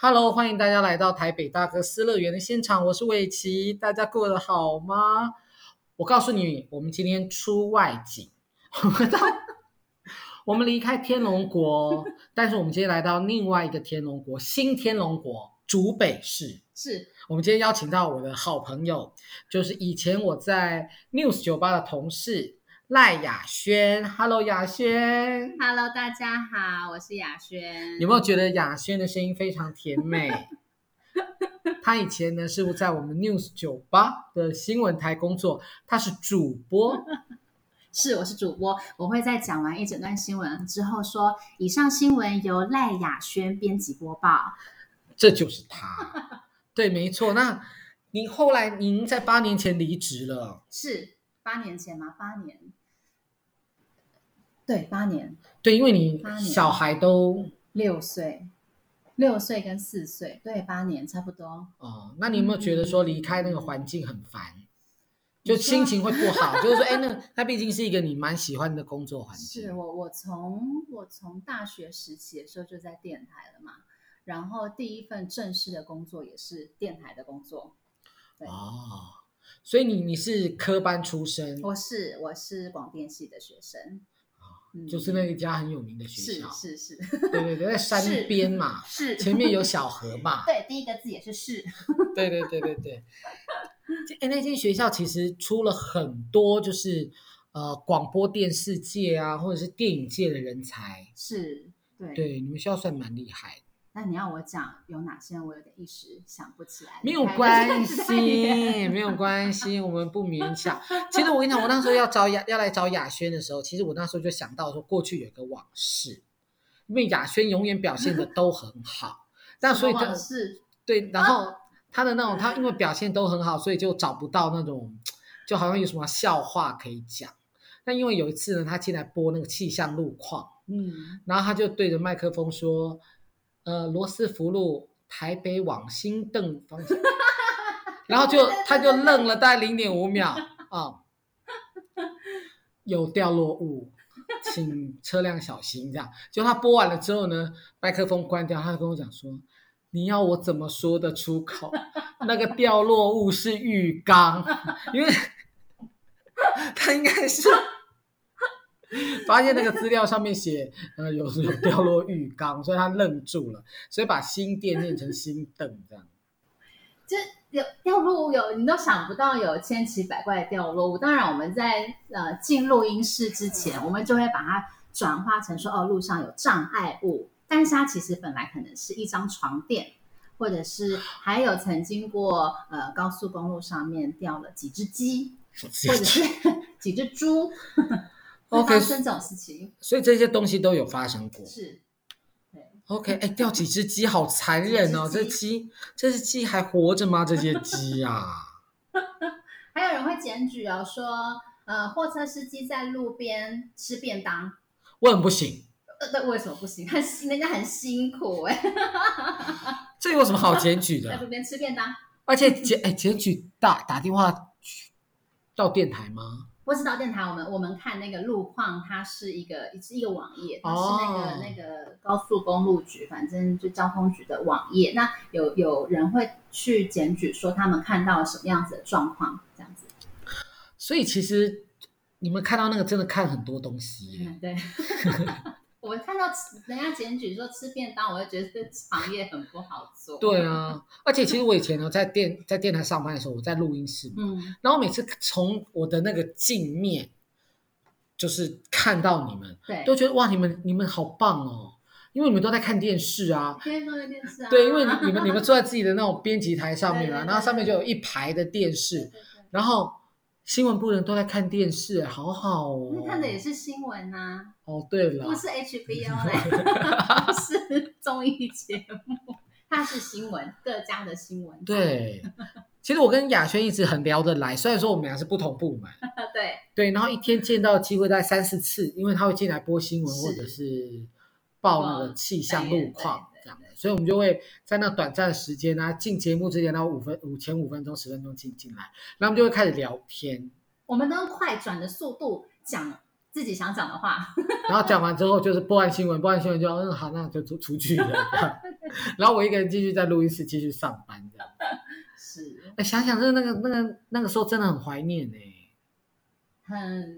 Hello，欢迎大家来到台北大哥斯乐园的现场，我是伟奇，大家过得好吗？我告诉你，我们今天出外景，我们到，我们离开天龙国，但是我们今天来到另外一个天龙国，新天龙国，竹北市。是我们今天邀请到我的好朋友，就是以前我在 News 酒吧的同事。赖雅轩，Hello，雅轩，Hello，大家好，我是雅轩。有没有觉得雅轩的声音非常甜美？她以前呢是在我们 News 酒吧的新闻台工作，她是主播。是，我是主播。我会在讲完一整段新闻之后说，以上新闻由赖雅轩编辑播报。这就是他。对，没错。那您后来您在八年前离职了？是八年前吗？八年。对，八年。对，因为你小孩都六岁，六岁跟四岁，对，八年差不多。哦，那你有没有觉得说离开那个环境很烦，嗯、就心情会不好？就是说，哎，那那毕竟是一个你蛮喜欢的工作环境。是我，我从我从大学时期的时候就在电台了嘛，然后第一份正式的工作也是电台的工作。对哦，所以你你是科班出身？我是，我是广电系的学生。就是那一家很有名的学校，是是。是，对对对，在山边嘛，是。前面有小河嘛，对，第一个字也是是，对对对对对。哎，那间学校其实出了很多，就是呃广播电视界啊，或者是电影界的人才，是，对。对，你们学校算蛮厉害。那你要我讲有哪些？我有点一时想不起来。没有关系，没有关系，我们不勉强。其实我跟你讲，我那时候要找雅，要来找雅轩的时候，其实我那时候就想到说，过去有个往事，因为雅轩永远表现的都很好，但所以他是对，然后他的那种，他因为表现都很好，所以就找不到那种，就好像有什么笑话可以讲。但因为有一次呢，他进来播那个气象路况，嗯，然后他就对着麦克风说。呃，罗斯福路台北往新邓方向，然后就他就愣了大概零点五秒啊，有掉落物，请车辆小心。这样，就他播完了之后呢，麦克风关掉，他就跟我讲说：“你要我怎么说得出口？那个掉落物是浴缸，因为 他应该是。” 发现那个资料上面写，呃，有 时候掉落浴缸，所以他愣住了，所以把新店念成新凳这样。这有掉落物有，你都想不到有千奇百怪的掉落物。当然，我们在呃进录音室之前，我们就会把它转化成说，哦，路上有障碍物，但是它其实本来可能是一张床垫，或者是还有曾经过呃高速公路上面掉了几只鸡，或者是几只猪。OK，发生这种事情，所以这些东西都有发生过。是，对。OK，哎，掉几只鸡好残忍哦！这鸡，这只鸡还活着吗？这些鸡啊！还有人会检举哦，说呃，货车司机在路边吃便当，我很不行。呃，对，为什么不行？他 人家很辛苦哎。这有什么好检举的？在路边吃便当，而且检哎检举打打电话到电台吗？不是到电台，我们我们看那个路况，它是一个是一个网页，它是那个、oh. 那个高速公路局，反正就交通局的网页。那有有人会去检举说他们看到了什么样子的状况，这样子。所以其实你们看到那个真的看很多东西，嗯、对。我看到人家检举说吃便当，我就觉得这行业很不好做。对啊，而且其实我以前呢，在电在电台上班的时候，我在录音室嘛，嗯，然后每次从我的那个镜面，就是看到你们，对，都觉得哇，你们你们好棒哦，因为你们都在看电视啊，天天都在电视啊，对，因为你们你们坐在自己的那种编辑台上面啊，然后上面就有一排的电视，然后。新闻部人都在看电视，好好哦。那看的也是新闻呐、啊。哦，对了，不是 HBO 嘞，是综艺节目，它是新闻，各家的新闻。对，其实我跟雅轩一直很聊得来，虽然说我们俩是不同部门。对对，然后一天见到的机会大概三四次，因为他会进来播新闻或者是报那个气象路况。所以，我们就会在那短暂的时间啊，进节目之前，然后五分五前五分钟、十分钟进进来，然后我们就会开始聊天。我们都用快转的速度讲自己想讲的话。然后讲完之后就是播完新闻，播完新闻就嗯好，那就出出去了。然后我一个人继续在录音室继续上班这样。是。哎，想想这那个那个那个时候真的很怀念哎。很，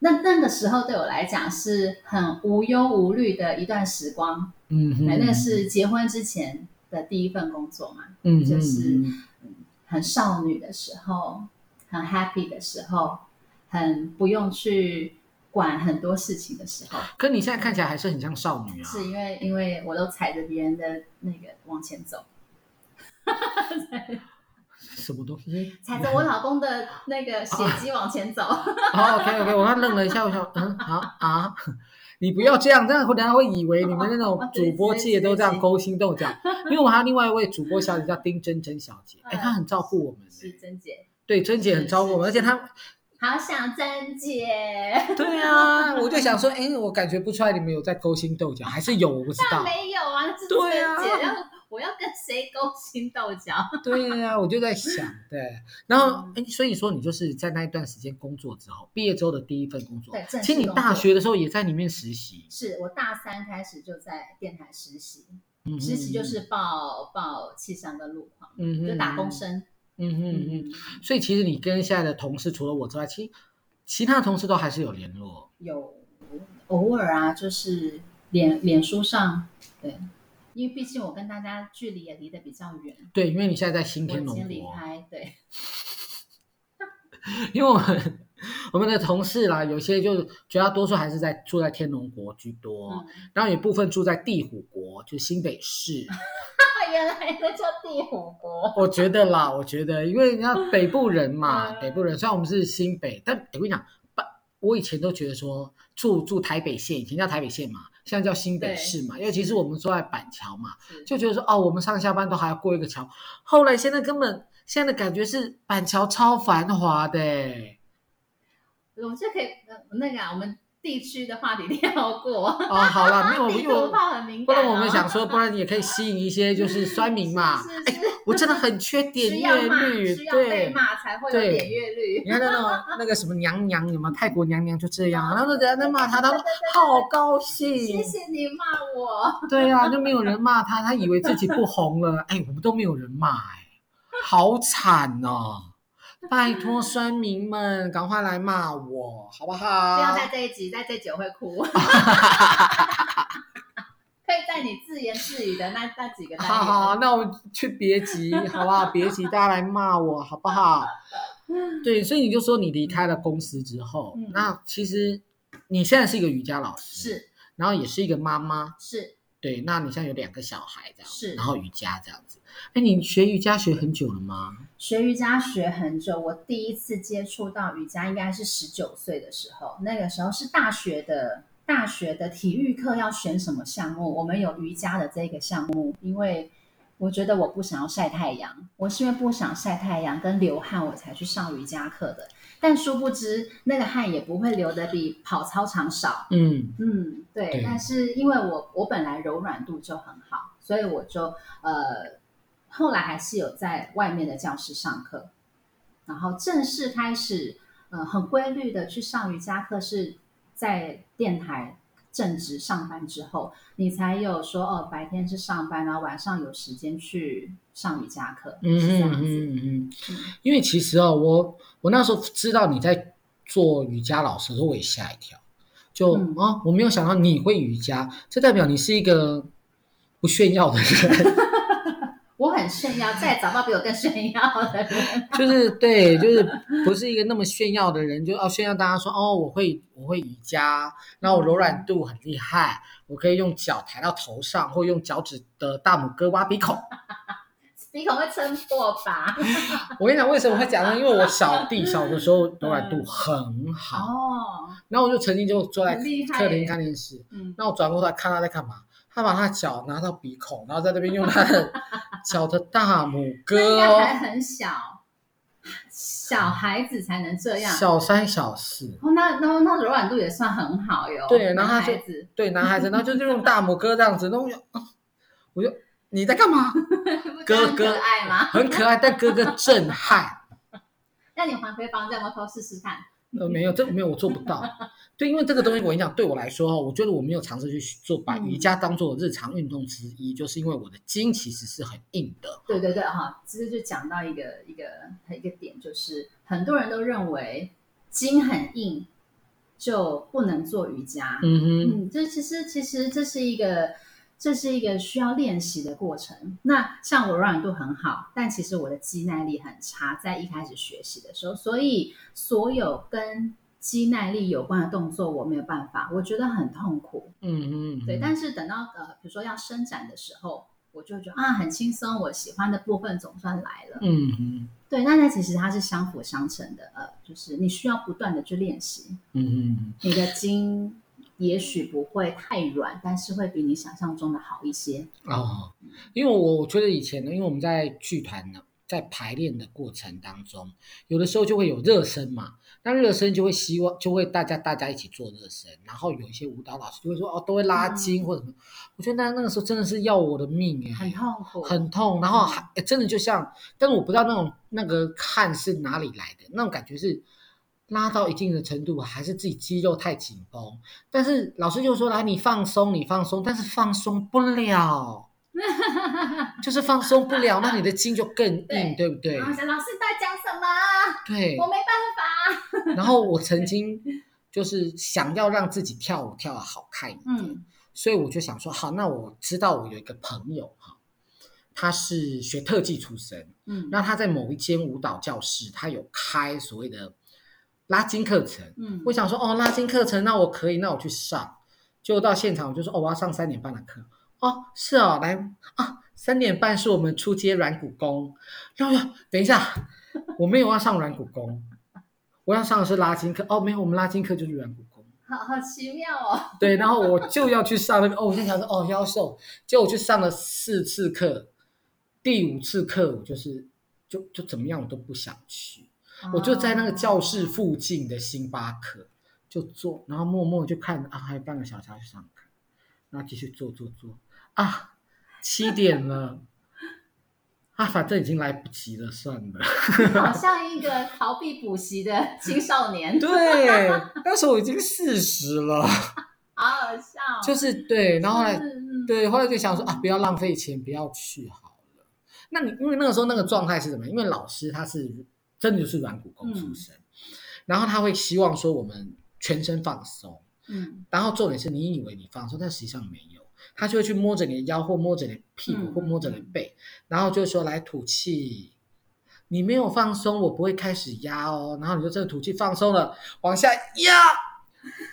那那个时候对我来讲是很无忧无虑的一段时光。嗯哼，那是结婚之前的第一份工作嘛。嗯，就是很少女的时候，很 happy 的时候，很不用去管很多事情的时候。可你现在看起来还是很像少女啊。是因为因为我都踩着别人的那个往前走。什么东西？踩着我老公的那个血迹往前走。好，OK OK，我刚愣了一下，我想，嗯，好啊，你不要这样，这样人家会以为你们那种主播界都这样勾心斗角。因为我还有另外一位主播小姐叫丁真真小姐，哎，她很照顾我们。是真姐。对，真姐很照顾我们，而且她好想真姐。对啊，我就想说，哎，我感觉不出来你们有在勾心斗角，还是有，我不知道。没有啊，对啊。我要跟谁勾心斗角？对呀、啊，我就在想，对，然后哎，所以说你就是在那一段时间工作之后，毕业之后的第一份工作，对，其实你大学的时候也在里面实习。是我大三开始就在电台实习，实习就是报报气象跟路况，嗯，就打工生，嗯嗯嗯哼。所以其实你跟现在的同事除了我之外，其实其他同事都还是有联络，有偶尔啊，就是脸脸书上，对。因为毕竟我跟大家距离也离得比较远。对，因为你现在在新天龙国。离开，对。因为我们我们的同事啦，有些就绝大多数还是在住在天龙国居多，嗯、然后有部分住在地虎国，就新北市。原来那叫地虎国。我觉得啦，我觉得，因为人家北部人嘛，嗯、北部人，虽然我们是新北，但我跟你讲，我以前都觉得说住住台北县，以前叫台北县嘛。现在叫新北市嘛，对因为其实我们住在板桥嘛，就觉得说哦，我们上下班都还要过一个桥。后来现在根本现在的感觉是板桥超繁华的。我们就可以那个啊，我们。地区的话题跳过哦，好了，没有，因为我不然我们想说，不然你也可以吸引一些就是酸民嘛。哎，我真的很缺点阅率，需要被骂才会有点阅率。你看那种 那个什么娘娘，什么泰国娘娘就这样，然后人家在骂他，他说好高兴。谢谢你骂我。对啊，就没有人骂他，他以为自己不红了。哎，我们都没有人骂，哎，好惨哦。拜托酸民们，赶快来骂我，好不好？不要在这一集，在这一集我会哭。可以在你自言自语的那那几个。好好，那我们去别急，好不好？别急大家来骂我，好不好？对，所以你就说你离开了公司之后，嗯、那其实你现在是一个瑜伽老师，是，然后也是一个妈妈，是。对，那你现在有两个小孩这样，是，然后瑜伽这样子。哎，你学瑜伽学很久了吗？学瑜伽学很久，我第一次接触到瑜伽应该是十九岁的时候，那个时候是大学的大学的体育课要选什么项目，我们有瑜伽的这个项目，因为。我觉得我不想要晒太阳，我是因为不想晒太阳跟流汗，我才去上瑜伽课的。但殊不知，那个汗也不会流的比跑操场少。嗯嗯，对。对，但是因为我我本来柔软度就很好，所以我就呃后来还是有在外面的教室上课，然后正式开始呃很规律的去上瑜伽课，是在电台。正职上班之后，你才有说哦，白天是上班，然后晚上有时间去上瑜伽课，嗯是这样子。嗯嗯，因为其实哦，我我那时候知道你在做瑜伽老师的时候，我也吓一跳，就啊、嗯哦，我没有想到你会瑜伽，这代表你是一个不炫耀的人。炫耀，再找到比我更炫耀的人。就是对，就是不是一个那么炫耀的人，就要炫耀大家说哦，我会我会瑜伽，然后我柔软度很厉害，我可以用脚抬到头上，或用脚趾的大拇哥挖鼻孔，鼻孔会撑破吧？我跟你讲为什么会讲呢？因为我小弟小的时候柔软度很好哦，然后我就曾经就坐在客厅看电视，嗯，那我转过头来看他在干嘛。他把他脚拿到鼻孔，然后在那边用他的脚的大拇哥，哦，还很小，小孩子才能这样，小三小四。哦，那那那柔软度也算很好哟。对，然后他就对男孩子，然后就用大拇哥这样子，然后我就，我就你在干嘛？哥哥爱吗？很可爱，但哥哥震撼。那你还回房间，我偷试试看。呃，没有，这没有，我做不到。对，因为这个东西，我跟你讲，对我来说，我觉得我没有尝试去做，把瑜伽当做日常运动之一，嗯、就是因为我的筋其实是很硬的。对对对，哈，其实就讲到一个一个一个点，就是很多人都认为筋很硬就不能做瑜伽。嗯哼，嗯，这其实其实这是一个。这是一个需要练习的过程。那像我柔软度很好，但其实我的肌耐力很差，在一开始学习的时候，所以所有跟肌耐力有关的动作我没有办法，我觉得很痛苦。嗯嗯，嗯对。但是等到呃，比如说要伸展的时候，我就觉得啊，很轻松，我喜欢的部分总算来了。嗯嗯，对。那那其实它是相辅相成的，呃，就是你需要不断的去练习。嗯嗯，你的筋。也许不会太软，但是会比你想象中的好一些哦。因为我我觉得以前呢，因为我们在剧团呢，在排练的过程当中，有的时候就会有热身嘛。那热身就会希望就会大家大家一起做热身，然后有一些舞蹈老师就会说哦，都会拉筋或者什么。嗯、我觉得那那个时候真的是要我的命哎，很痛苦，很痛。然后还真的就像，但是我不知道那种那个汗是哪里来的，那种感觉是。拉到一定的程度，还是自己肌肉太紧绷。但是老师就说：“来，你放松，你放松。”但是放松不了，就是放松不了，那你的筋就更硬，对，对不对？老师在讲什么？对，我没办法。然后我曾经就是想要让自己跳舞跳的好看一点，嗯，所以我就想说：“好，那我知道我有一个朋友哈，他是学特技出身，嗯，那他在某一间舞蹈教室，他有开所谓的。”拉筋课程，嗯，我想说，哦，拉筋课程，那我可以，那我去上。就到现场，我就说，哦，我要上三点半的课。哦，是哦，来啊，三点半是我们出阶软骨功。然后，等一下，我没有要上软骨功，我要上的是拉筋课。哦，没有，我们拉筋课就是软骨功。好好奇妙哦。对，然后我就要去上那个，哦，我现在想说，哦，腰瘦，结果我去上了四次课，第五次课我就是，就就怎么样我都不想去。我就在那个教室附近的星巴克就坐，然后默默就看啊，还有半个小时要去上课，然后继续坐坐坐啊，七点了啊，反正已经来不及了，算了。好 像一个逃避补习的青少年。对，那时候我已经四十了，好好笑。就是对，然后后来对，后来就想说啊，不要浪费钱，不要去好了。那你因为那个时候那个状态是什么？因为老师他是。真的就是软骨功出身，嗯、然后他会希望说我们全身放松，嗯，然后重点是你以为你放松，但实际上没有，他就会去摸着你的腰或摸着你的屁股或摸着你的背，嗯、然后就说来吐气，你没有放松，我不会开始压哦，然后你就这个吐气放松了，往下压，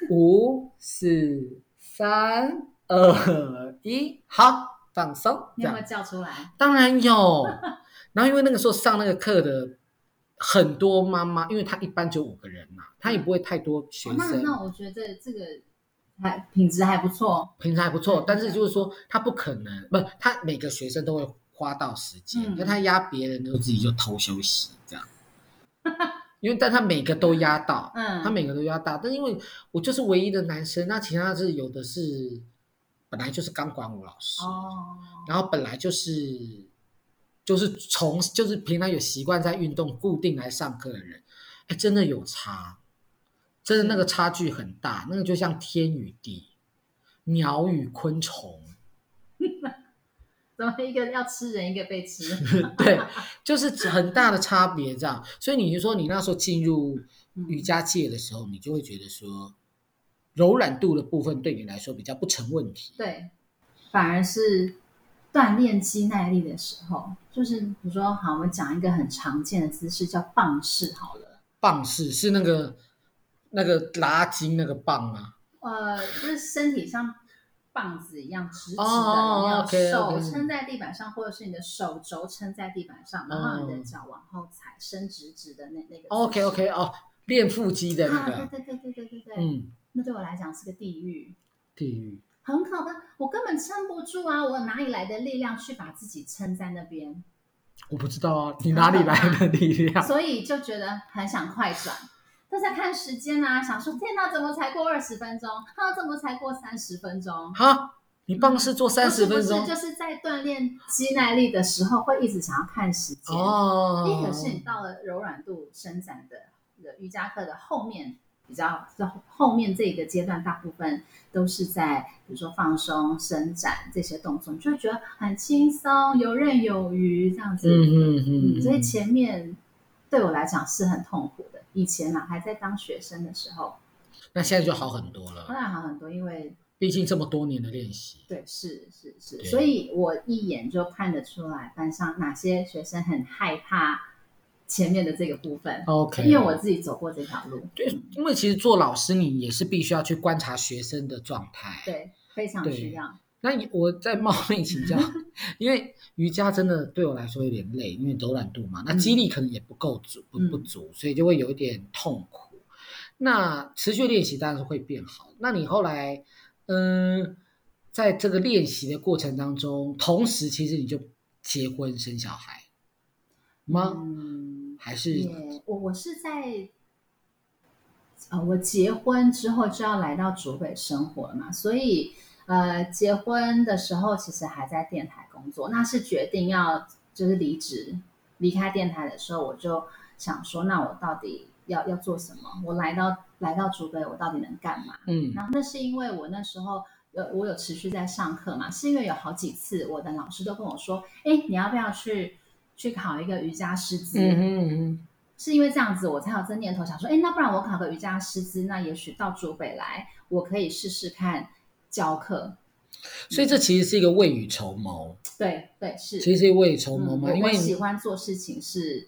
五四三二一，好，放松，你有没有叫出来？当然有，然后因为那个时候上那个课的。很多妈妈，因为她一般就五个人嘛，她也不会太多学生。哦、那那我觉得这个还品质还不错，品质还不错。但是就是说，他不可能，不，他每个学生都会花到时间，因为她压别人，都自己就偷休息这样。因为但他每个都压到，嗯，他每个都压到。但因为我就是唯一的男生，那其他是有的是本来就是钢管舞老师哦，然后本来就是。就是从就是平常有习惯在运动固定来上课的人，哎，真的有差，真的那个差距很大，那个就像天与地，鸟与昆虫，怎么一个要吃人，一个被吃？对，就是很大的差别这样。所以你就说你那时候进入瑜伽界的时候，你就会觉得说柔软度的部分对你来说比较不成问题，对，反而是。锻炼肌耐力的时候，就是比如说，好，我们讲一个很常见的姿势，叫棒式。好了，棒式是那个那个拉筋那个棒吗？呃，就是身体像棒子一样直直的，你要手撑在地板上，或者是你的手肘撑在地板上，然后你的脚往后踩，伸直直的那那个。OK OK 哦，练腹肌的那个。对对对对对对对。嗯，那对我来讲是个地狱。地狱。很可怕，我根本撑不住啊！我哪里来的力量去把自己撑在那边？我不知道啊，你哪里来的力量？所以就觉得很想快转，都在看时间啊，想说天哪，怎么才过二十分钟？哈，怎么才过三十分钟？哈，你办公室做三十分钟？就是在锻炼肌耐力的时候，会一直想要看时间。哦，一可是你到了柔软度伸展的的瑜伽课的后面。比较在后面这个阶段，大部分都是在比如说放松、伸展这些动作，你就会觉得很轻松、游刃有余这样子。嗯嗯嗯。所以前面对我来讲是很痛苦的。以前啊，还在当学生的时候，那现在就好很多了。当然好很多，因为毕竟这么多年的练习。对，是是是，所以我一眼就看得出来班上哪些学生很害怕。前面的这个部分，OK，因为我自己走过这条路。对，因为其实做老师，你也是必须要去观察学生的状态。对，非常需要。那我再冒昧请教，因为瑜伽真的对我来说有点累，因为柔软度嘛，那肌力可能也不够足，不不足，所以就会有一点痛苦。那持续练习当然是会变好。那你后来，嗯，在这个练习的过程当中，同时其实你就结婚生小孩吗？嗯还是我我是在，呃，我结婚之后就要来到竹北生活了嘛，所以呃，结婚的时候其实还在电台工作，那是决定要就是离职离开电台的时候，我就想说，那我到底要要做什么？我来到来到竹北，我到底能干嘛？嗯，然后那是因为我那时候呃，我有持续在上课嘛，是因为有好几次我的老师都跟我说，哎，你要不要去？去考一个瑜伽师资，嗯哼嗯，是因为这样子，我才有这念头，想说，哎，那不然我考个瑜伽师资，那也许到竹北来，我可以试试看教课。所以这其实是一个未雨绸缪。对对是，其实是未雨绸缪嘛，因为喜欢做事情是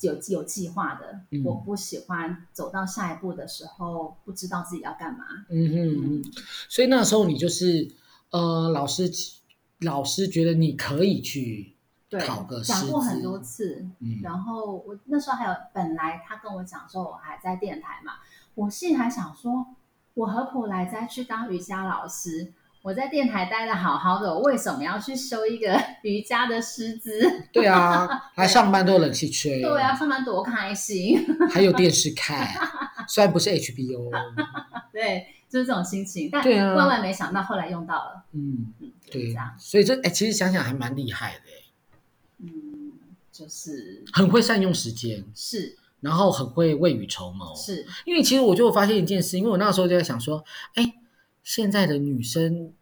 有有计划的，嗯，我不喜欢走到下一步的时候不知道自己要干嘛。嗯哼嗯，嗯，所以那时候你就是呃，老师老师觉得你可以去。对，讲过很多次，嗯，然后我那时候还有，本来他跟我讲说，我还在电台嘛，我心里还想说，我何苦来再去当瑜伽老师？我在电台待的好好的，我为什么要去修一个 瑜伽的师资？对啊，还上班都有冷气吹，对啊，上班多开心，还有电视看，虽然不是 HBO，对，就是这种心情，但万万没想到后来用到了，嗯嗯，对，所以这哎，其实想想还蛮厉害的。嗯，就是很会善用时间，是，然后很会未雨绸缪，是。因为其实我就发现一件事，因为我那时候就在想说，哎，现在的女生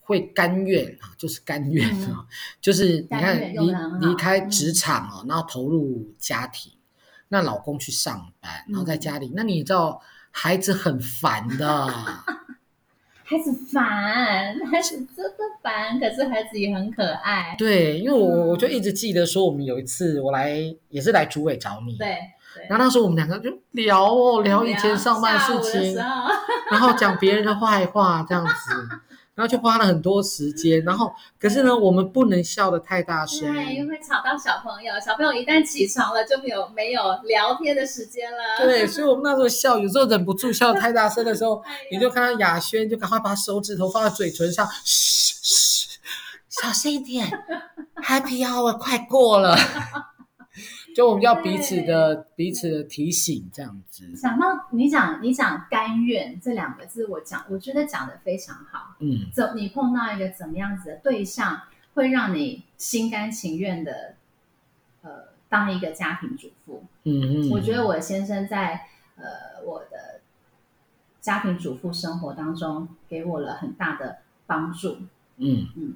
会甘愿啊，就是甘愿啊，嗯、就是你看离离开职场啊、嗯，然后投入家庭，那老公去上班，然后在家里，嗯、那你知道孩子很烦的。孩子烦，孩子真的烦，可是孩子也很可爱。对，因为我我就一直记得说，我们有一次我来也是来主委找你，对，然后那时候我们两个就聊哦，聊以前上班的事情，然后讲别人的坏话这样子。然后就花了很多时间，然后可是呢，我们不能笑得太大声，对，因为会吵到小朋友。小朋友一旦起床了，就没有没有聊天的时间了。对，所以我们 那时候笑，有时候忍不住笑得太大声的时候，哎、你就看到雅轩就赶快把手指头放在嘴唇上，嘘嘘，小声一点，Happy Hour 快过了。就我们要彼此的彼此的提醒，这样子。想到你讲你讲甘愿这两个字，我讲我觉得讲的非常好。嗯，怎你碰到一个怎么样子的对象，会让你心甘情愿的，呃，当一个家庭主妇。嗯嗯，我觉得我先生在呃我的家庭主妇生活当中给我了很大的帮助。嗯嗯，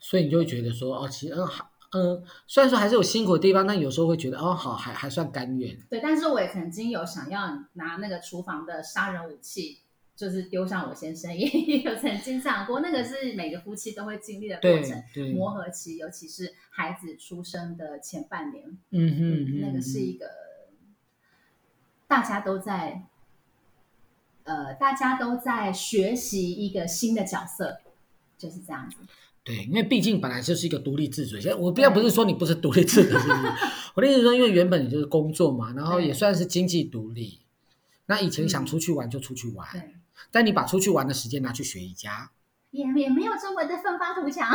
所以你就会觉得说，哦，其实好。嗯，虽然说还是有辛苦的地方，但有时候会觉得哦，好，还还算甘愿。对，但是我也曾经有想要拿那个厨房的杀人武器，就是丢向我先生，也有曾经这样过。那个是每个夫妻都会经历的过程，磨合期，尤其是孩子出生的前半年。嗯哼，嗯，那个是一个大家都在，呃，大家都在学习一个新的角色，就是这样子。对，因为毕竟本来就是一个独立自主。我不要不是说你不是独立自主，是不是我的意思说，因为原本你就是工作嘛，然后也算是经济独立。那以前想出去玩就出去玩，对。但你把出去玩的时间拿去学瑜伽，也也没有这么的奋发图强。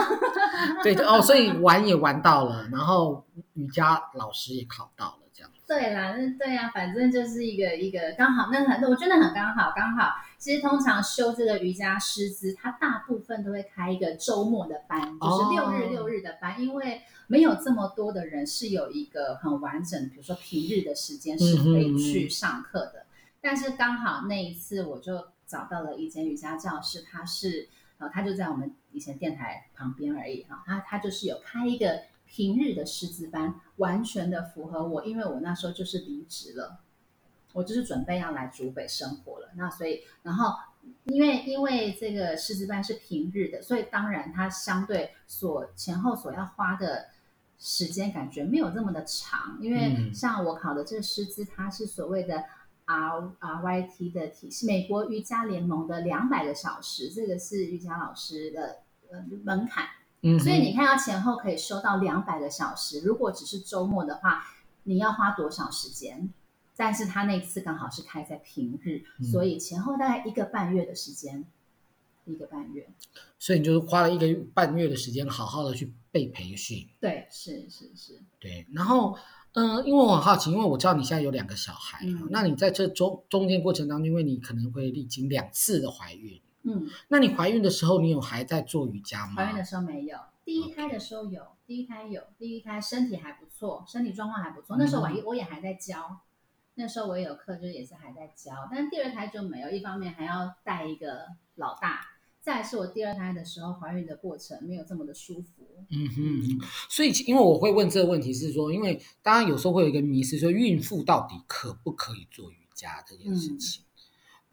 对哦，所以玩也玩到了，然后瑜伽老师也考到了。这样对啦，那对呀、啊，反正就是一个一个刚好，那很，我觉得很刚好，刚好。其实通常修这个瑜伽师资，他大部分都会开一个周末的班，就是六日六日的班，哦、因为没有这么多的人是有一个很完整，比如说平日的时间是可以去上课的。嗯嗯嗯，但是刚好那一次我就找到了一间瑜伽教室，它是呃，它就在我们以前电台旁边而已哈，它它就是有开一个平日的师资班，完全的符合我，因为我那时候就是离职了。我就是准备要来竹北生活了，那所以，然后因为因为这个师资班是平日的，所以当然它相对所前后所要花的时间感觉没有这么的长，因为像我考的这个师资，它是所谓的 R R Y T 的体系，美国瑜伽联盟的两百个小时，这个是瑜伽老师的呃门槛，嗯，所以你看要前后可以收到两百个小时，如果只是周末的话，你要花多少时间？但是他那次刚好是开在平日，嗯，所以前后大概一个半月的时间，一个半月。所以你就是花了一个半月的时间，好好的去被培训。对，是是是。对，然后嗯，呃，因为我很好奇，因为我知道你现在有两个小孩，嗯，那你在这中中间过程当中，因为你可能会历经两次的怀孕，嗯，那你怀孕的时候，你有还在做瑜伽吗？怀孕的时候没有，第一胎的时候有，第一胎有，第一胎身体还不错，身体状况还不错，那时候我我也还在教。那时候我也有课，就是也是还在教，但是第二胎就没有。一方面还要带一个老大，再来是我第二胎的时候怀孕的过程没有这么的舒服。嗯哼，所以因为我会问这个问题是说，因为当然有时候会有一个迷思，说孕妇到底可不可以做瑜伽这件事情？嗯、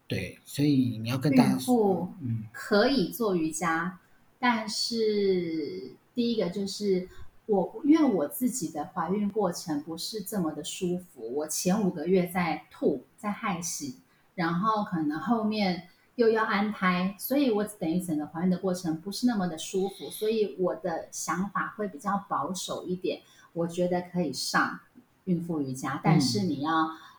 对，所以你要跟大家说，嗯，可以做瑜伽，但是第一个就是。我因为我自己的怀孕过程不是这么的舒服，我前五个月在吐，在害喜，然后可能后面又要安胎，所以我等于整个怀孕的过程不是那么的舒服，所以我的想法会比较保守一点。我觉得可以上孕妇瑜伽，但是你要、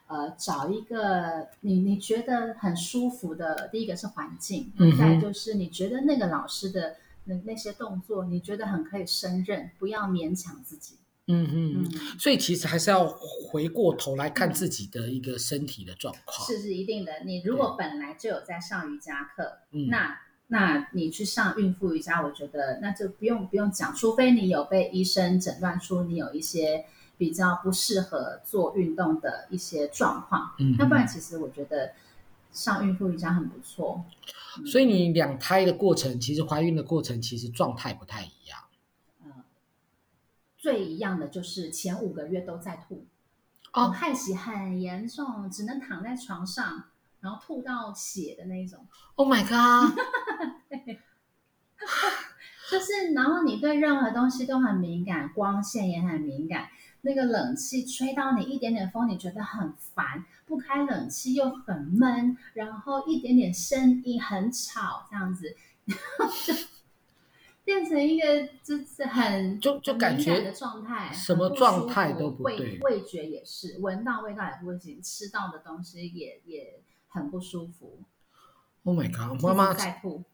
嗯、呃找一个你你觉得很舒服的，第一个是环境，嗯、再就是你觉得那个老师的。那那些动作你觉得很可以胜任，不要勉强自己。嗯嗯嗯。所以其实还是要回过头来看自己的一个身体的状况。是是一定的。你如果本来就有在上瑜伽课，那那你去上孕妇瑜伽，我觉得那就不用不用讲，除非你有被医生诊断出你有一些比较不适合做运动的一些状况。嗯。那不然其实我觉得上孕妇瑜伽很不错。所以你两胎的过程，其实怀孕的过程，其实状态不太一样。嗯，最一样的就是前五个月都在吐，哦，害喜很严重，只能躺在床上，然后吐到血的那种。Oh my god！对，就是然后你对任何东西都很敏感，光线也很敏感。那个冷气吹到你一点点风，你觉得很烦；不开冷气又很闷，然后一点点声音很吵，这样子，然后就变成一个就是很就就感觉的状态，什么状态都不对，味味觉也是，闻到味道也不行，吃到的东西也也很不舒服。Oh my god！妈妈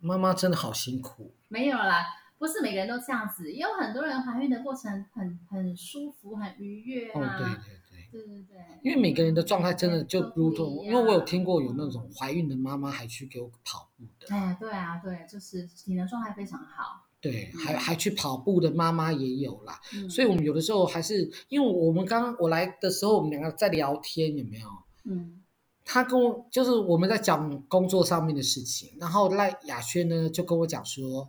妈妈真的好辛苦。没有啦。不是每个人都这样子，也有很多人怀孕的过程很很舒服、很愉悦啊。哦，对对对，对对对。因为每个人的状态真的就如同，因为我有听过有那种怀孕的妈妈还去给我跑步的。哎，对啊，对，就是体能状态非常好。对，还还去跑步的妈妈也有啦。嗯。所以我们有的时候还是，因为我们刚刚我来的时候，我们两个在聊天，有没有？嗯。他跟我就是我们在讲工作上面的事情，然后赖雅轩呢就跟我讲说。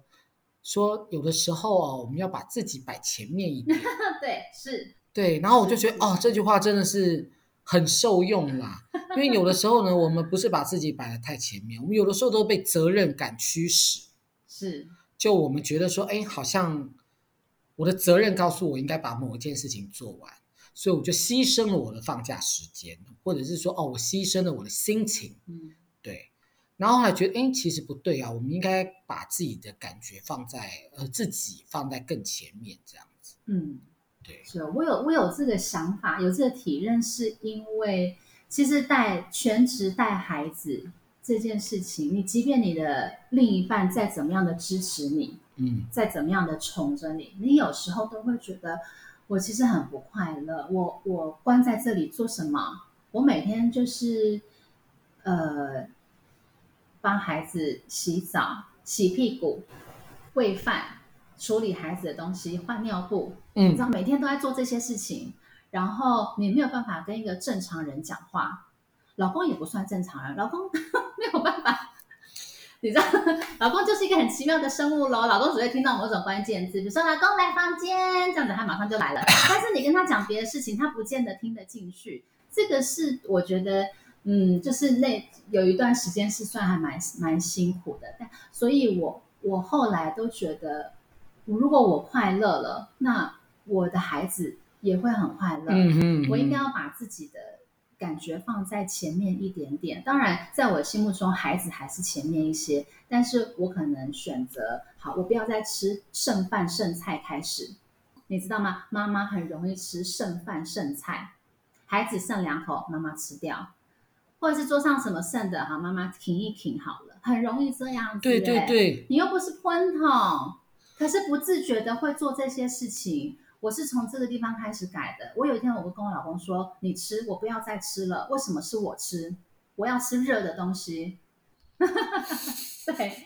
说有的时候哦，我们要把自己摆前面一点。对，是。对，然后我就觉得哦，这句话真的是很受用啦。因为有的时候呢，我们不是把自己摆得太前面，我们有的时候都被责任感驱使。是。就我们觉得说，哎，好像我的责任告诉我应该把某一件事情做完，所以我就牺牲了我的放假时间，或者是说，哦，我牺牲了我的心情。嗯，对。然后还觉得，哎，其实不对啊，我们应该把自己的感觉放在呃自己放在更前面这样子。嗯，对，是我有我有这个想法，有这个体认，是因为其实带全职带孩子这件事情，你即便你的另一半再怎么样的支持你，嗯，再怎么样的宠着你，你有时候都会觉得我其实很不快乐。我我关在这里做什么？我每天就是呃。帮孩子洗澡、洗屁股、喂饭，处理孩子的东西，换尿布，嗯，你知道每天都在做这些事情，然后你没有办法跟一个正常人讲话，老公也不算正常人，老公 没有办法，你知道，老公就是一个很奇妙的生物喽，老公只会听到某种关键字，比如说老公来房间这样子，他马上就来了，但是你跟他讲别的事情，他不见得听得进去，这个是我觉得，嗯，就是那有一段时间是算还蛮蛮辛苦的，但所以我我后来都觉得。如果我快乐了，那我的孩子也会很快乐。嗯嗯，我应该要把自己的感觉放在前面一点点。当然，在我心目中，孩子还是前面一些。但是我可能选择好，我不要再吃剩饭剩菜开始。你知道吗？妈妈很容易吃剩饭剩菜，孩子剩两口，妈妈吃掉，或者是桌上什么剩的，好，妈妈停一停好了，很容易这样子。对对对，你又不是喷筒。可是不自觉的会做这些事情，我是从这个地方开始改的。我有一天，我会跟我老公说：“你吃，我不要再吃了。为什么是我吃？我要吃热的东西。”对，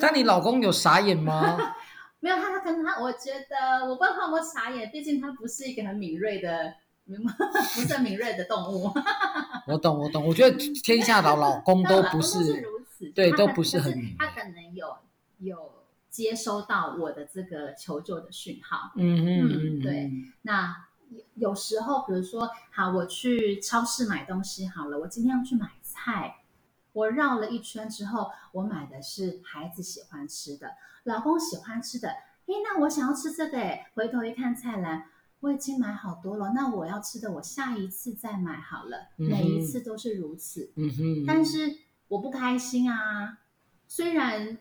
但你老公有傻眼吗？没有，他他可能他，我觉得我不知道他有没有傻眼，毕竟他不是一个很敏锐的，不是敏锐的动物。我懂，我懂。我觉得天下的老公都不是，如此，对，都不是很。他可能有有。接收到我的这个求救的讯号，嗯嗯嗯，对。那有时候，比如说，好，我去超市买东西好了，我今天要去买菜，我绕了一圈之后，我买的是孩子喜欢吃的，老公喜欢吃的，诶，那我想要吃这个，诶，回头一看菜篮，我已经买好多了，那我要吃的，我下一次再买好了，嗯、每一次都是如此，嗯哼，但是我不开心啊，虽然。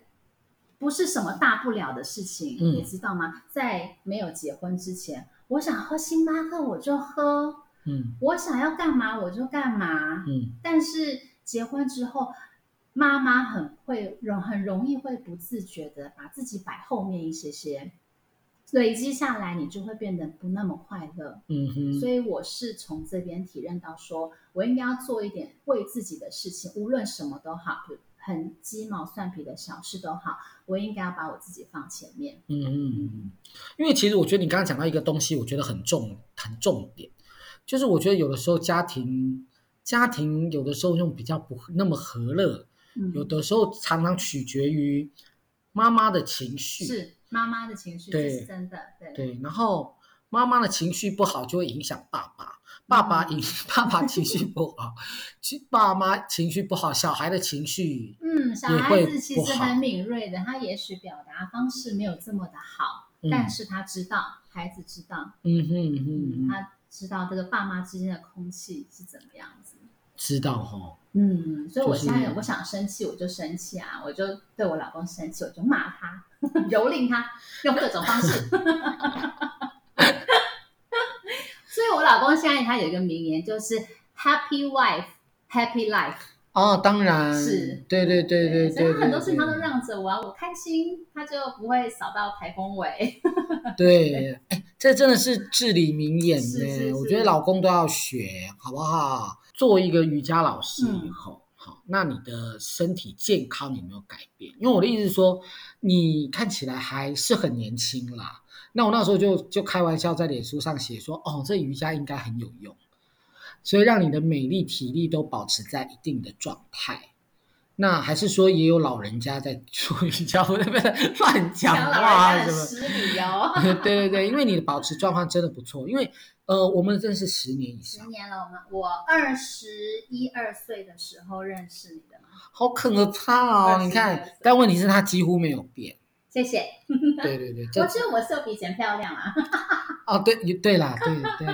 不是什么大不了的事情，嗯、你知道吗？在没有结婚之前，我想喝星巴克我就喝，嗯，我想要干嘛我就干嘛，嗯。但是结婚之后，妈妈很会容很容易会不自觉的把自己摆后面一些些，累积下来，你就会变得不那么快乐。嗯哼。所以我是从这边体认到说，说我应该要做一点为自己的事情，无论什么都好。很鸡毛蒜皮的小事都好，我应该要把我自己放前面。嗯嗯嗯，因为其实我觉得你刚刚讲到一个东西，我觉得很重很重点，就是我觉得有的时候家庭家庭有的时候用比较不那么和乐，嗯、有的时候常常取决于妈妈的情绪，是妈妈的情绪，对，这是真的，对。对，然后妈妈的情绪不好，就会影响爸爸。爸爸情爸爸情绪不好，爸妈情绪不好，小孩的情绪嗯，小孩子其实很敏锐的，他也许表达方式没有这么的好，嗯、但是他知道，孩子知道，嗯哼嗯哼，他知道这个爸妈之间的空气是怎么样子，知道哈、哦，嗯，所以我现在我想生气我就生气啊，我就对我老公生气我就骂他，蹂躏他，用各种方式。所以，我老公现在他有一个名言，就是 “Happy wife, happy life”。哦，当然是，对对对对对，所以他很多事情他都让着我啊，我开心，他就不会扫到台风尾。对，哎，这真的是至理名言呢。是是是，我觉得老公都要学，好不好？做一个瑜伽老师以后，好，那你的身体健康有没有改变？因为我的意思是说，你看起来还是很年轻啦。那我那时候就就开玩笑在脸书上写说，哦，这瑜伽应该很有用，所以让你的美丽体力都保持在一定的状态。那还是说也有老人家在做瑜伽，会不会乱讲话什么？失礼哦。对对对，因为你的保持状况真的不错，因为呃，我们认识十年以上。十年了，我们我二十一二岁的时候认识你的嘛。好可怕哦！你看，但问题是他几乎没有变。谢谢。对对对，我觉得我是比以前漂亮啊。哦，对，对啦，对对，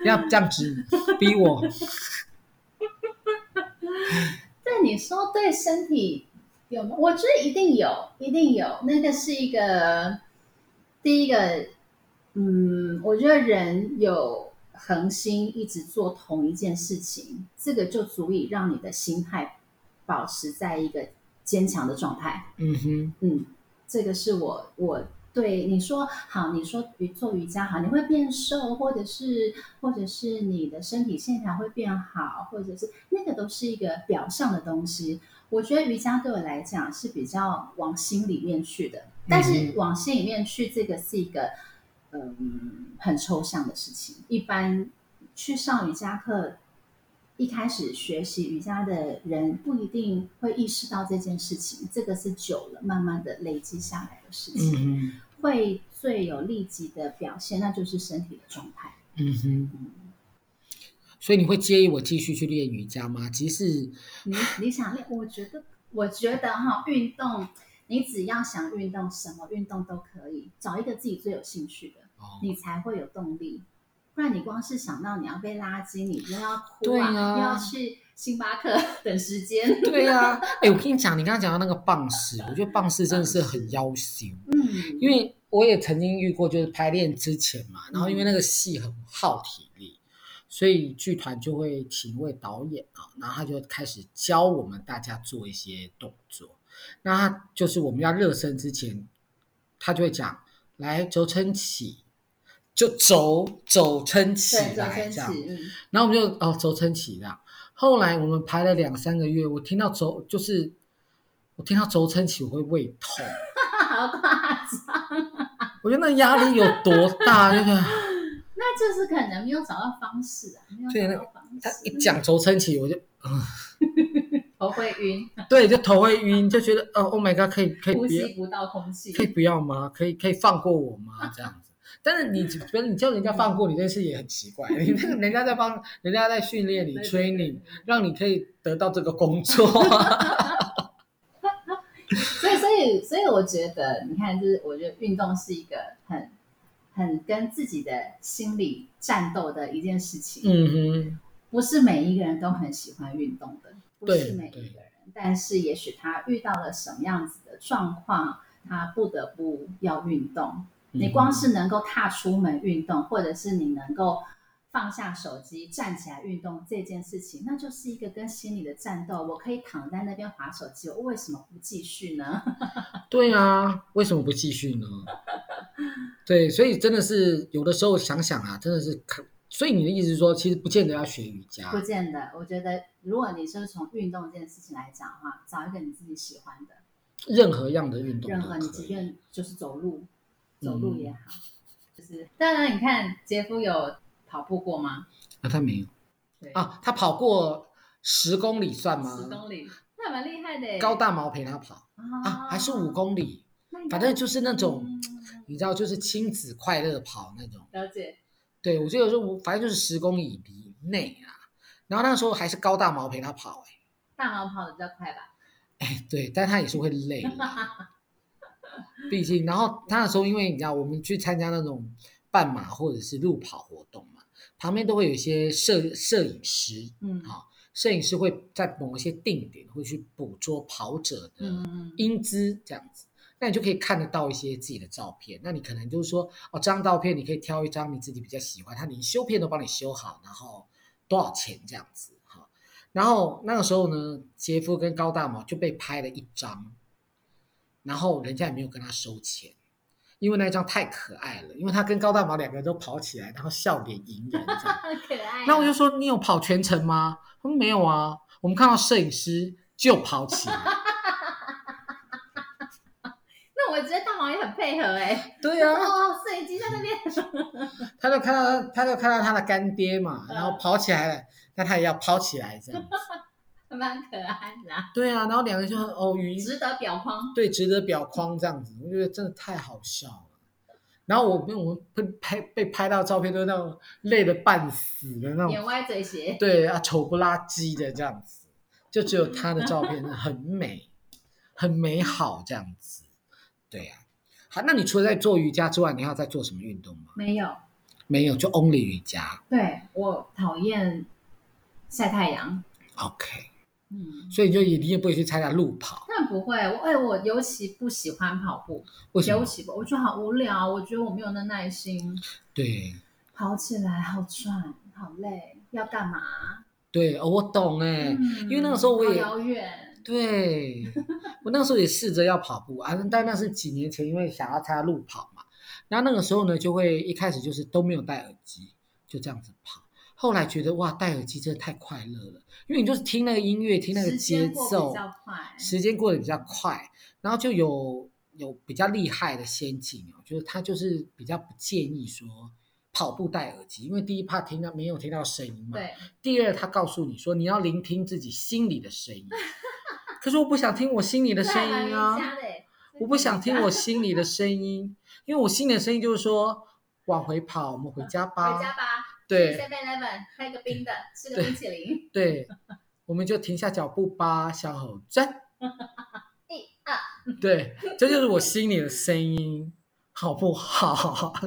不要这样子逼我。对你说，对身体有吗？我觉得一定有，一定有。那个是一个第一个，嗯，我觉得人有恒心一直做同一件事情，这个就足以让你的心态保持在一个坚强的状态。嗯哼，嗯。这个是我我对你说好，你说做瑜伽好，你会变瘦，或者是或者是你的身体线条会变好，或者是那个都是一个表象的东西。我觉得瑜伽对我来讲是比较往心里面去的，但是往心里面去这个是一个嗯很抽象的事情。一般去上瑜伽课，一开始学习瑜伽的人不一定会意识到这件事情，这个是久了慢慢的累积下来的事情，嗯、会最有立即的表现，那就是身体的状态。嗯哼。所以你会介意我继续去练瑜伽吗？即使你你想练，我觉得我觉得哈，运动你只要想运动，什么运动都可以，找一个自己最有兴趣的，哦、你才会有动力。不然你光是想到你要被拉筋，你又要哭啊，又、啊、要去星巴克 等时间。对呀、啊，哎、欸，我跟你讲，你刚刚讲到那个棒式，我觉得棒式真的是很要求。嗯，因为我也曾经遇过，就是排练之前嘛，然后因为那个戏很耗体力，嗯、所以剧团就会请一位导演啊，然后他就开始教我们大家做一些动作。那他就是我们要热身之前，他就会讲，来轴撑起。就走走撑起来这样，嗯、然后我们就哦走撑起这样。后来我们排了两三个月，我听到轴就是我听到轴撑起我会胃痛，好夸张！我觉得那压力有多大？那个 那就是可能没有找到方式啊，没有找到方式。他一讲轴撑起，我就嗯，头会晕。对，就头会晕，就觉得哦，Oh my God，可以可以呼吸不到空气，可以不要吗？可以可以放过我吗？这样子。但是你觉得你叫人家放过你这件事也很奇怪，你那个人家在帮，人家在训练你，training，让你可以得到这个工作。所以，所以，所以，我觉得，你看，就是我觉得运动是一个很、很跟自己的心理战斗的一件事情。嗯哼，不是每一个人都很喜欢运动的，不是每一个人，但是也许他遇到了什么样子的状况，他不得不要运动。你光是能够踏出门运动，或者是你能够放下手机站起来运动这件事情，那就是一个跟心理的战斗。我可以躺在那边划手机，我为什么不继续呢？对啊，为什么不继续呢？对，所以真的是有的时候想想啊，真的是可。所以你的意思是说，其实不见得要学瑜伽，不见得。我觉得，如果你是从运动这件事情来讲的话，找一个你自己喜欢的，任何样的运动，任何你即便就是走路。走路也好，嗯、就是当然，你看杰夫有跑步过吗？啊，他没有。对啊，他跑过十公里算吗？十公里，那蛮厉害的。高大毛陪他跑啊，啊，还是五公里，反正就是那种，嗯、你知道，就是亲子快乐跑那种。了解。对，我记得说，反正就是十公里以内啊。然后那个时候还是高大毛陪他跑，哎。大毛跑的比较快吧？哎，对，但他也是会累。毕竟，然后他那时候，因为你知道，我们去参加那种半马或者是路跑活动嘛，旁边都会有一些摄摄影师，嗯，好，摄影师会在某一些定点会去捕捉跑者的英姿，这样子，那你就可以看得到一些自己的照片。那你可能就是说，哦，这张照片你可以挑一张你自己比较喜欢，他连修片都帮你修好，然后多少钱这样子，哈。然后那个时候呢，杰夫跟高大毛就被拍了一张。然后人家也没有跟他收钱，因为那一张太可爱了，因为他跟高大毛两个人都跑起来，然后笑脸迎人，可爱。那我就说，你有跑全程吗？他说没有啊，我们看到摄影师就跑起来。那我觉得大毛也很配合哎、欸。对啊。哦，摄影机在那边。他就看到，他就看到他的干爹嘛，然后跑起来了，那他也要跑起来这样子。蛮可爱的，对啊，然后两个人就很偶遇，值得表框，对，值得表框这样子，我觉得真的太好笑了。然后我跟我们被拍被拍到照片都是那种累得半死的那种，眼歪嘴斜，对啊，丑不拉几的这样子，就只有他的照片很美，很美好这样子，对啊。好，那你除了在做瑜伽之外，你还要在做什么运动吗？没有，没有，就 only 瑜伽。对，我讨厌晒太阳。OK。嗯，所以就也你也不会去参加路跑？那不会，我哎，我尤其不喜欢跑步，尤其不，我觉得好无聊，我觉得我没有那耐心。对，跑起来好喘，好累，要干嘛？对，我懂哎，因为那个时候我也遥远。对，我那个时候也试着要跑步啊，但那是几年前，因为想要参加路跑嘛。然后那个时候呢，就会一开始就是都没有戴耳机，就这样子跑。后来觉得哇，戴耳机真的太快乐了，因为你就是听那个音乐，听那个节奏，时间过得比较快，然后就有有比较厉害的先进哦，就是他就是比较不建议说跑步戴耳机，因为第一怕听到没有听到声音嘛，对。第二他告诉你说你要聆听自己心里的声音，可是我不想听我心里的声音啊，我不想听我心里的声音。因为我心里的声音就是说，往回跑，我们回家吧。回家吧。对。Seven Eleven，开个冰的，吃个冰淇淋。对。我们就停下脚步吧，向后站。一二。对，这就是我心里的声音，好不好？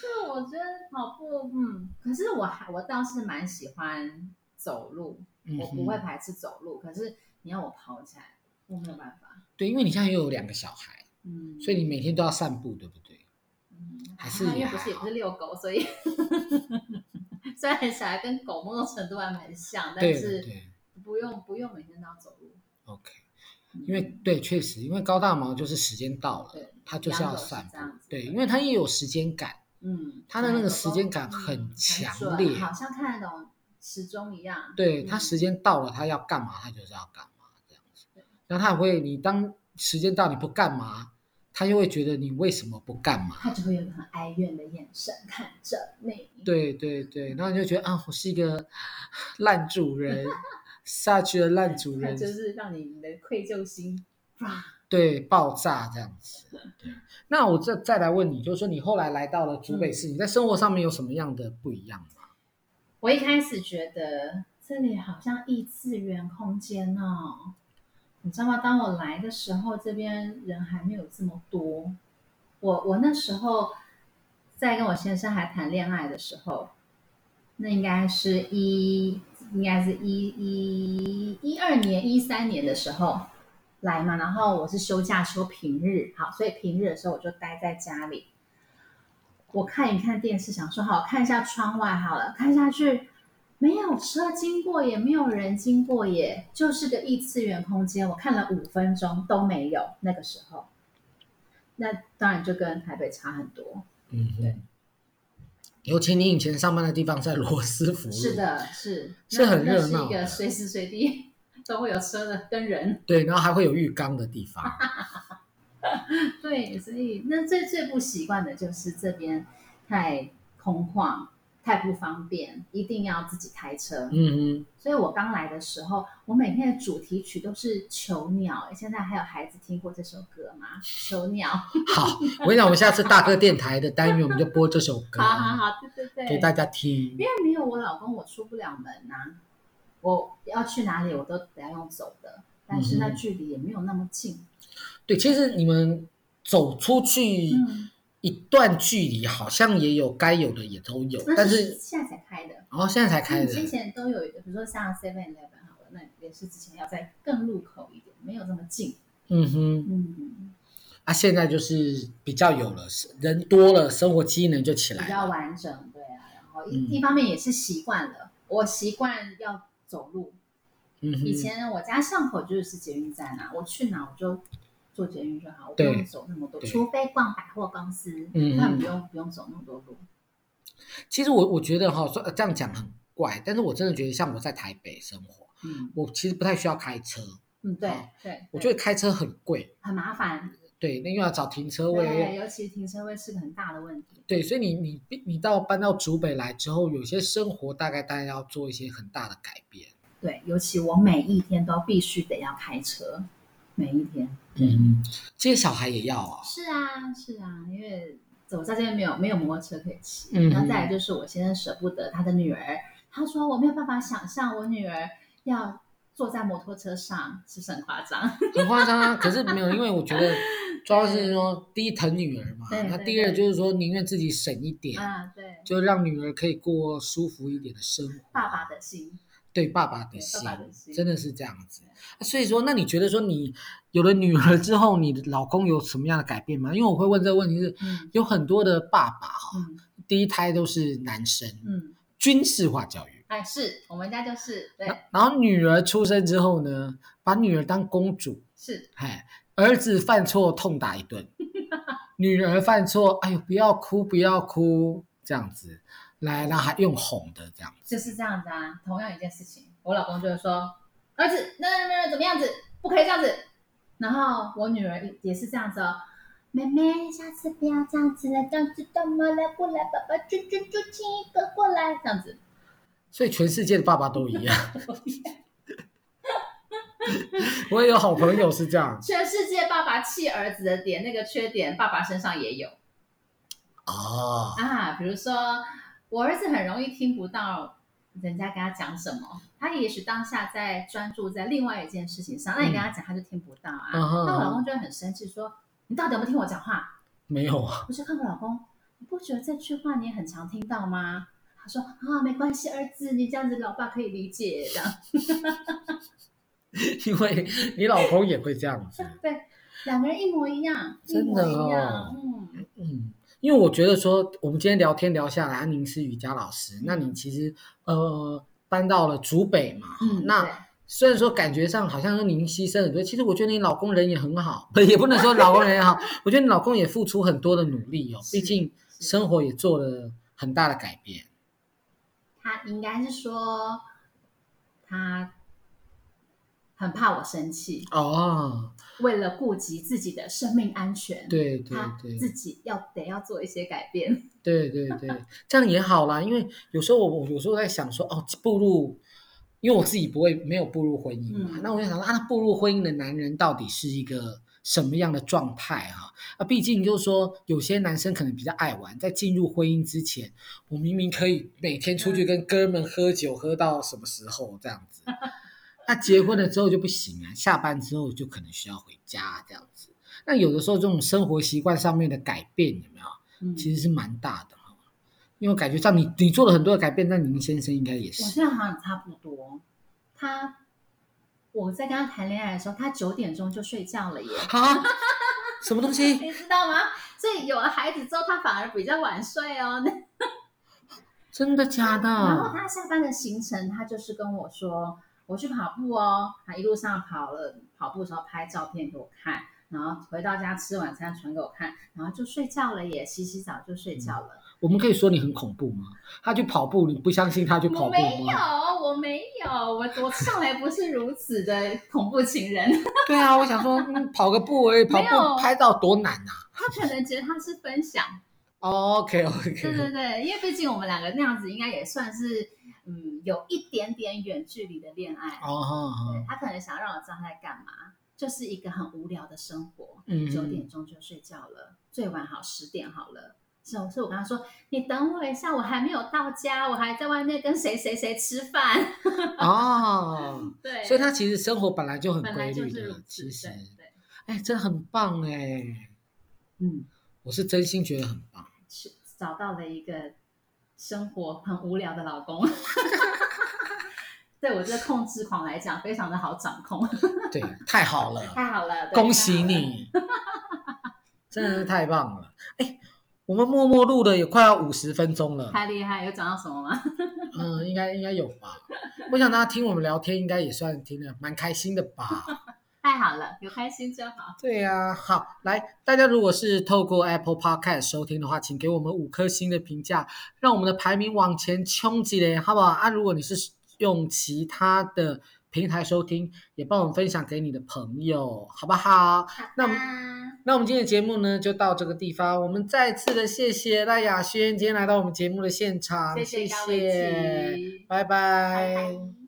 就我觉得跑步，嗯，可是我还我倒是蛮喜欢走路，嗯、我不会排斥走路。可是你要我跑起来，我没有办法。对，因为你现在又有两个小孩。嗯，所以你每天都要散步，对不对？嗯，还是因为不是也不是遛狗，所以 虽然小孩跟狗某种程度还蛮像，但是不用不用每天都要走路。OK，因为对，确实，因为高大毛就是时间到了，它就是要散步，对，因为它也有时间感，嗯，它的那个时间感很强烈，好像看得懂时钟一样。对，它时间到了，它要干嘛，它就是要干嘛这样子。然后他也会，你当。时间到你不干嘛，他就会觉得你为什么不干嘛？他就会有个很哀怨的眼神看着你。对对对，然后你就觉得啊，我是一个烂主人，下去的烂主人，就是让你的愧疚心对爆炸这样子。对，那我再再来问你，就是说你后来来到了竹北市，嗯，你在生活上面有什么样的不一样吗？我一开始觉得这里好像异次元空间哦。你知道吗？当我来的时候，这边人还没有这么多。我我那时候在跟我先生还谈恋爱的时候，那应该是一应该是一一一二年一三年的时候来嘛。然后我是休假休平日，好，所以平日的时候我就待在家里，我看一看电视，想说好看一下窗外好了，看下去。没有车经过，也没有人经过，也就是个异次元空间。我看了五分钟都没有，那个时候，那当然就跟台北差很多。嗯，对。尤其你以前上班的地方在罗斯福，是的，是是很热闹，是一个随时随地 都会有车的跟人。对，然后还会有浴缸的地方。对，所以那最最不习惯的就是这边太空旷。太不方便，一定要自己开车。嗯嗯，所以我刚来的时候，我每天的主题曲都是囚鸟。现在还有孩子听过这首歌吗？囚鸟。好，我跟你讲，我们下次大哥电台的单元，我们就播这首歌。好好好，对对对，给大家听。因为没有我老公，我出不了门呐、啊。我要去哪里，我都得要用走的。但是那距离也没有那么近。嗯、对，其实你们走出去。嗯一段距离好像也有该有的也都有，但是现在才开的哦，现在才开的。之前都有一个，比如说像 Seven Eleven 好了，那也是之前要在更入口一点，没有那么近。嗯哼，嗯，啊，现在就是比较有了，人多了，生活机能就起来了，比较完整，对啊。然后一一方面也是习惯了，嗯、我习惯要走路。嗯哼，以前我家巷口就是捷运站啊，我去哪我就。坐捷运就好，我不用走那么多，除非逛百货公司，嗯，那不用不用走那么多路。其实我我觉得哈，说这样讲很怪，但是我真的觉得像我在台北生活，嗯，我其实不太需要开车，嗯，对对，我觉得开车很贵，很麻烦，对，那又要找停车位，对，尤其停车位是个很大的问题。对，所以你你你到搬到竹北来之后，有些生活大概大概要做一些很大的改变。对，尤其我每一天都必须得要开车。每一天，嗯，这些小孩也要啊。是啊，是啊，因为走在这边没有没有摩托车可以骑。嗯，那再来就是我先生舍不得他的女儿，他说我没有办法想象我女儿要坐在摩托车上，是不是很夸张？很夸张啊！可是没有，因为我觉得主要是说第一疼女儿嘛，那第二就是说宁愿自己省一点啊，对，就让女儿可以过舒服一点的生活。爸爸的心。对爸爸的心，爸爸的心真的是这样子。所以说，那你觉得说你有了女儿之后，你的老公有什么样的改变吗？因为我会问这个问题是，嗯、有很多的爸爸哈、嗯，第一胎都是男生，嗯，军事化教育，哎，是我们家就是对。然后女儿出生之后呢，把女儿当公主，是，哎，儿子犯错痛打一顿，女儿犯错，哎呦不要哭不要哭，这样子来让他用哄的这样子，就是这样子啊。同样一件事情，我老公就会说，儿子那那那怎么样子，不可以这样子。然后我女儿也是这样子哦，妹妹下次不要这样子了，这样子干嘛来过来，爸爸就就就亲一个过来这样子。所以全世界的爸爸都一样。我也有好朋友是这样。全世界爸爸气儿子的点，那个缺点，爸爸身上也有。哦。啊，比如说我儿子很容易听不到人家跟他讲什么，他也许当下在专注在另外一件事情上，那、嗯、你跟他讲，他就听不到啊。那、嗯、我老公就会很生气，说：“你到底有没有听我讲话？”没有啊。我就看我老公，你不觉得这句话你也很常听到吗？他说：“啊，没关系，儿子，你这样子，老爸可以理解这样。”因为你老公也会这样子，对，两个人一模一样，真的哦，嗯嗯，因为我觉得说，我们今天聊天聊下来，您是瑜伽老师，嗯、那你其实呃搬到了竹北嘛，嗯，那虽然说感觉上好像说您牺牲很多，其实我觉得你老公人也很好，也不能说老公人也好，我觉得你老公也付出很多的努力哦，毕竟生活也做了很大的改变。他应该是说他。很怕我生气哦，为了顾及自己的生命安全，对对对，自己要得要做一些改变，对对对，这样也好啦。因为有时候我我有时候在想说，哦，步入，因为我自己不会没有步入婚姻嘛，嗯、那我就想说啊，步入婚姻的男人到底是一个什么样的状态啊？啊，毕竟就是说，有些男生可能比较爱玩，在进入婚姻之前，我明明可以每天出去跟哥们喝酒，喝到什么时候这样子。那结婚了之后就不行啊，下班之后就可能需要回家这样子。那有的时候这种生活习惯上面的改变有没有？嗯、其实是蛮大的哈。因为感觉上你你做了很多的改变，那您先生应该也是。我现在好像差不多。他我在跟他谈恋爱的时候，他九点钟就睡觉了耶。啊？什么东西？你知道吗？所以有了孩子之后，他反而比较晚睡哦。真的假的？然后他下班的行程，他就是跟我说。我去跑步哦，他一路上跑了跑步的时候拍照片给我看，然后回到家吃晚餐传给我看，然后就睡觉了耶洗洗澡就睡觉了。我们可以说你很恐怖吗？他去跑步，你不相信他去跑步吗？没有，我没有，我我向来不是如此的恐怖情人。对啊，我想说，嗯、跑个步而已，跑步拍照多难啊！他可能觉得他是分享。Oh, OK OK。对对对，因为毕竟我们两个那样子，应该也算是。嗯，有一点点远距离的恋爱哦，oh, oh, oh. 对，他可能想要让我知道他在干嘛，就是一个很无聊的生活。嗯，九点钟就睡觉了，最晚好十点好了。是，所以我跟他说，你等我一下，我还没有到家，我还在外面跟谁谁谁吃饭。哦，oh, 对，所以他其实生活本来就很规律的，其实，对，哎，真的很棒哎，嗯，我是真心觉得很棒，是找到了一个。生活很无聊的老公，对我这个控制狂来讲，非常的好掌控。对，太好了，太好了，恭喜你，真的是太棒了。哎，我们默默录的也快要五十分钟了，太厉害！有讲到什么吗？嗯，应该应该有吧。我想大家听我们聊天，应该也算听得蛮开心的吧。太好了，有开心就好。对呀、啊，好，来，大家如果是透过 Apple Podcast 收听的话，请给我们五颗星的评价，让我们的排名往前冲几嘞，好不好？啊，如果你是用其他的平台收听，也帮我们分享给你的朋友，好不好？好吧那那我们今天的节目呢，就到这个地方。我们再次的谢谢赖雅轩今天来到我们节目的现场，谢谢，谢谢拜拜。拜拜。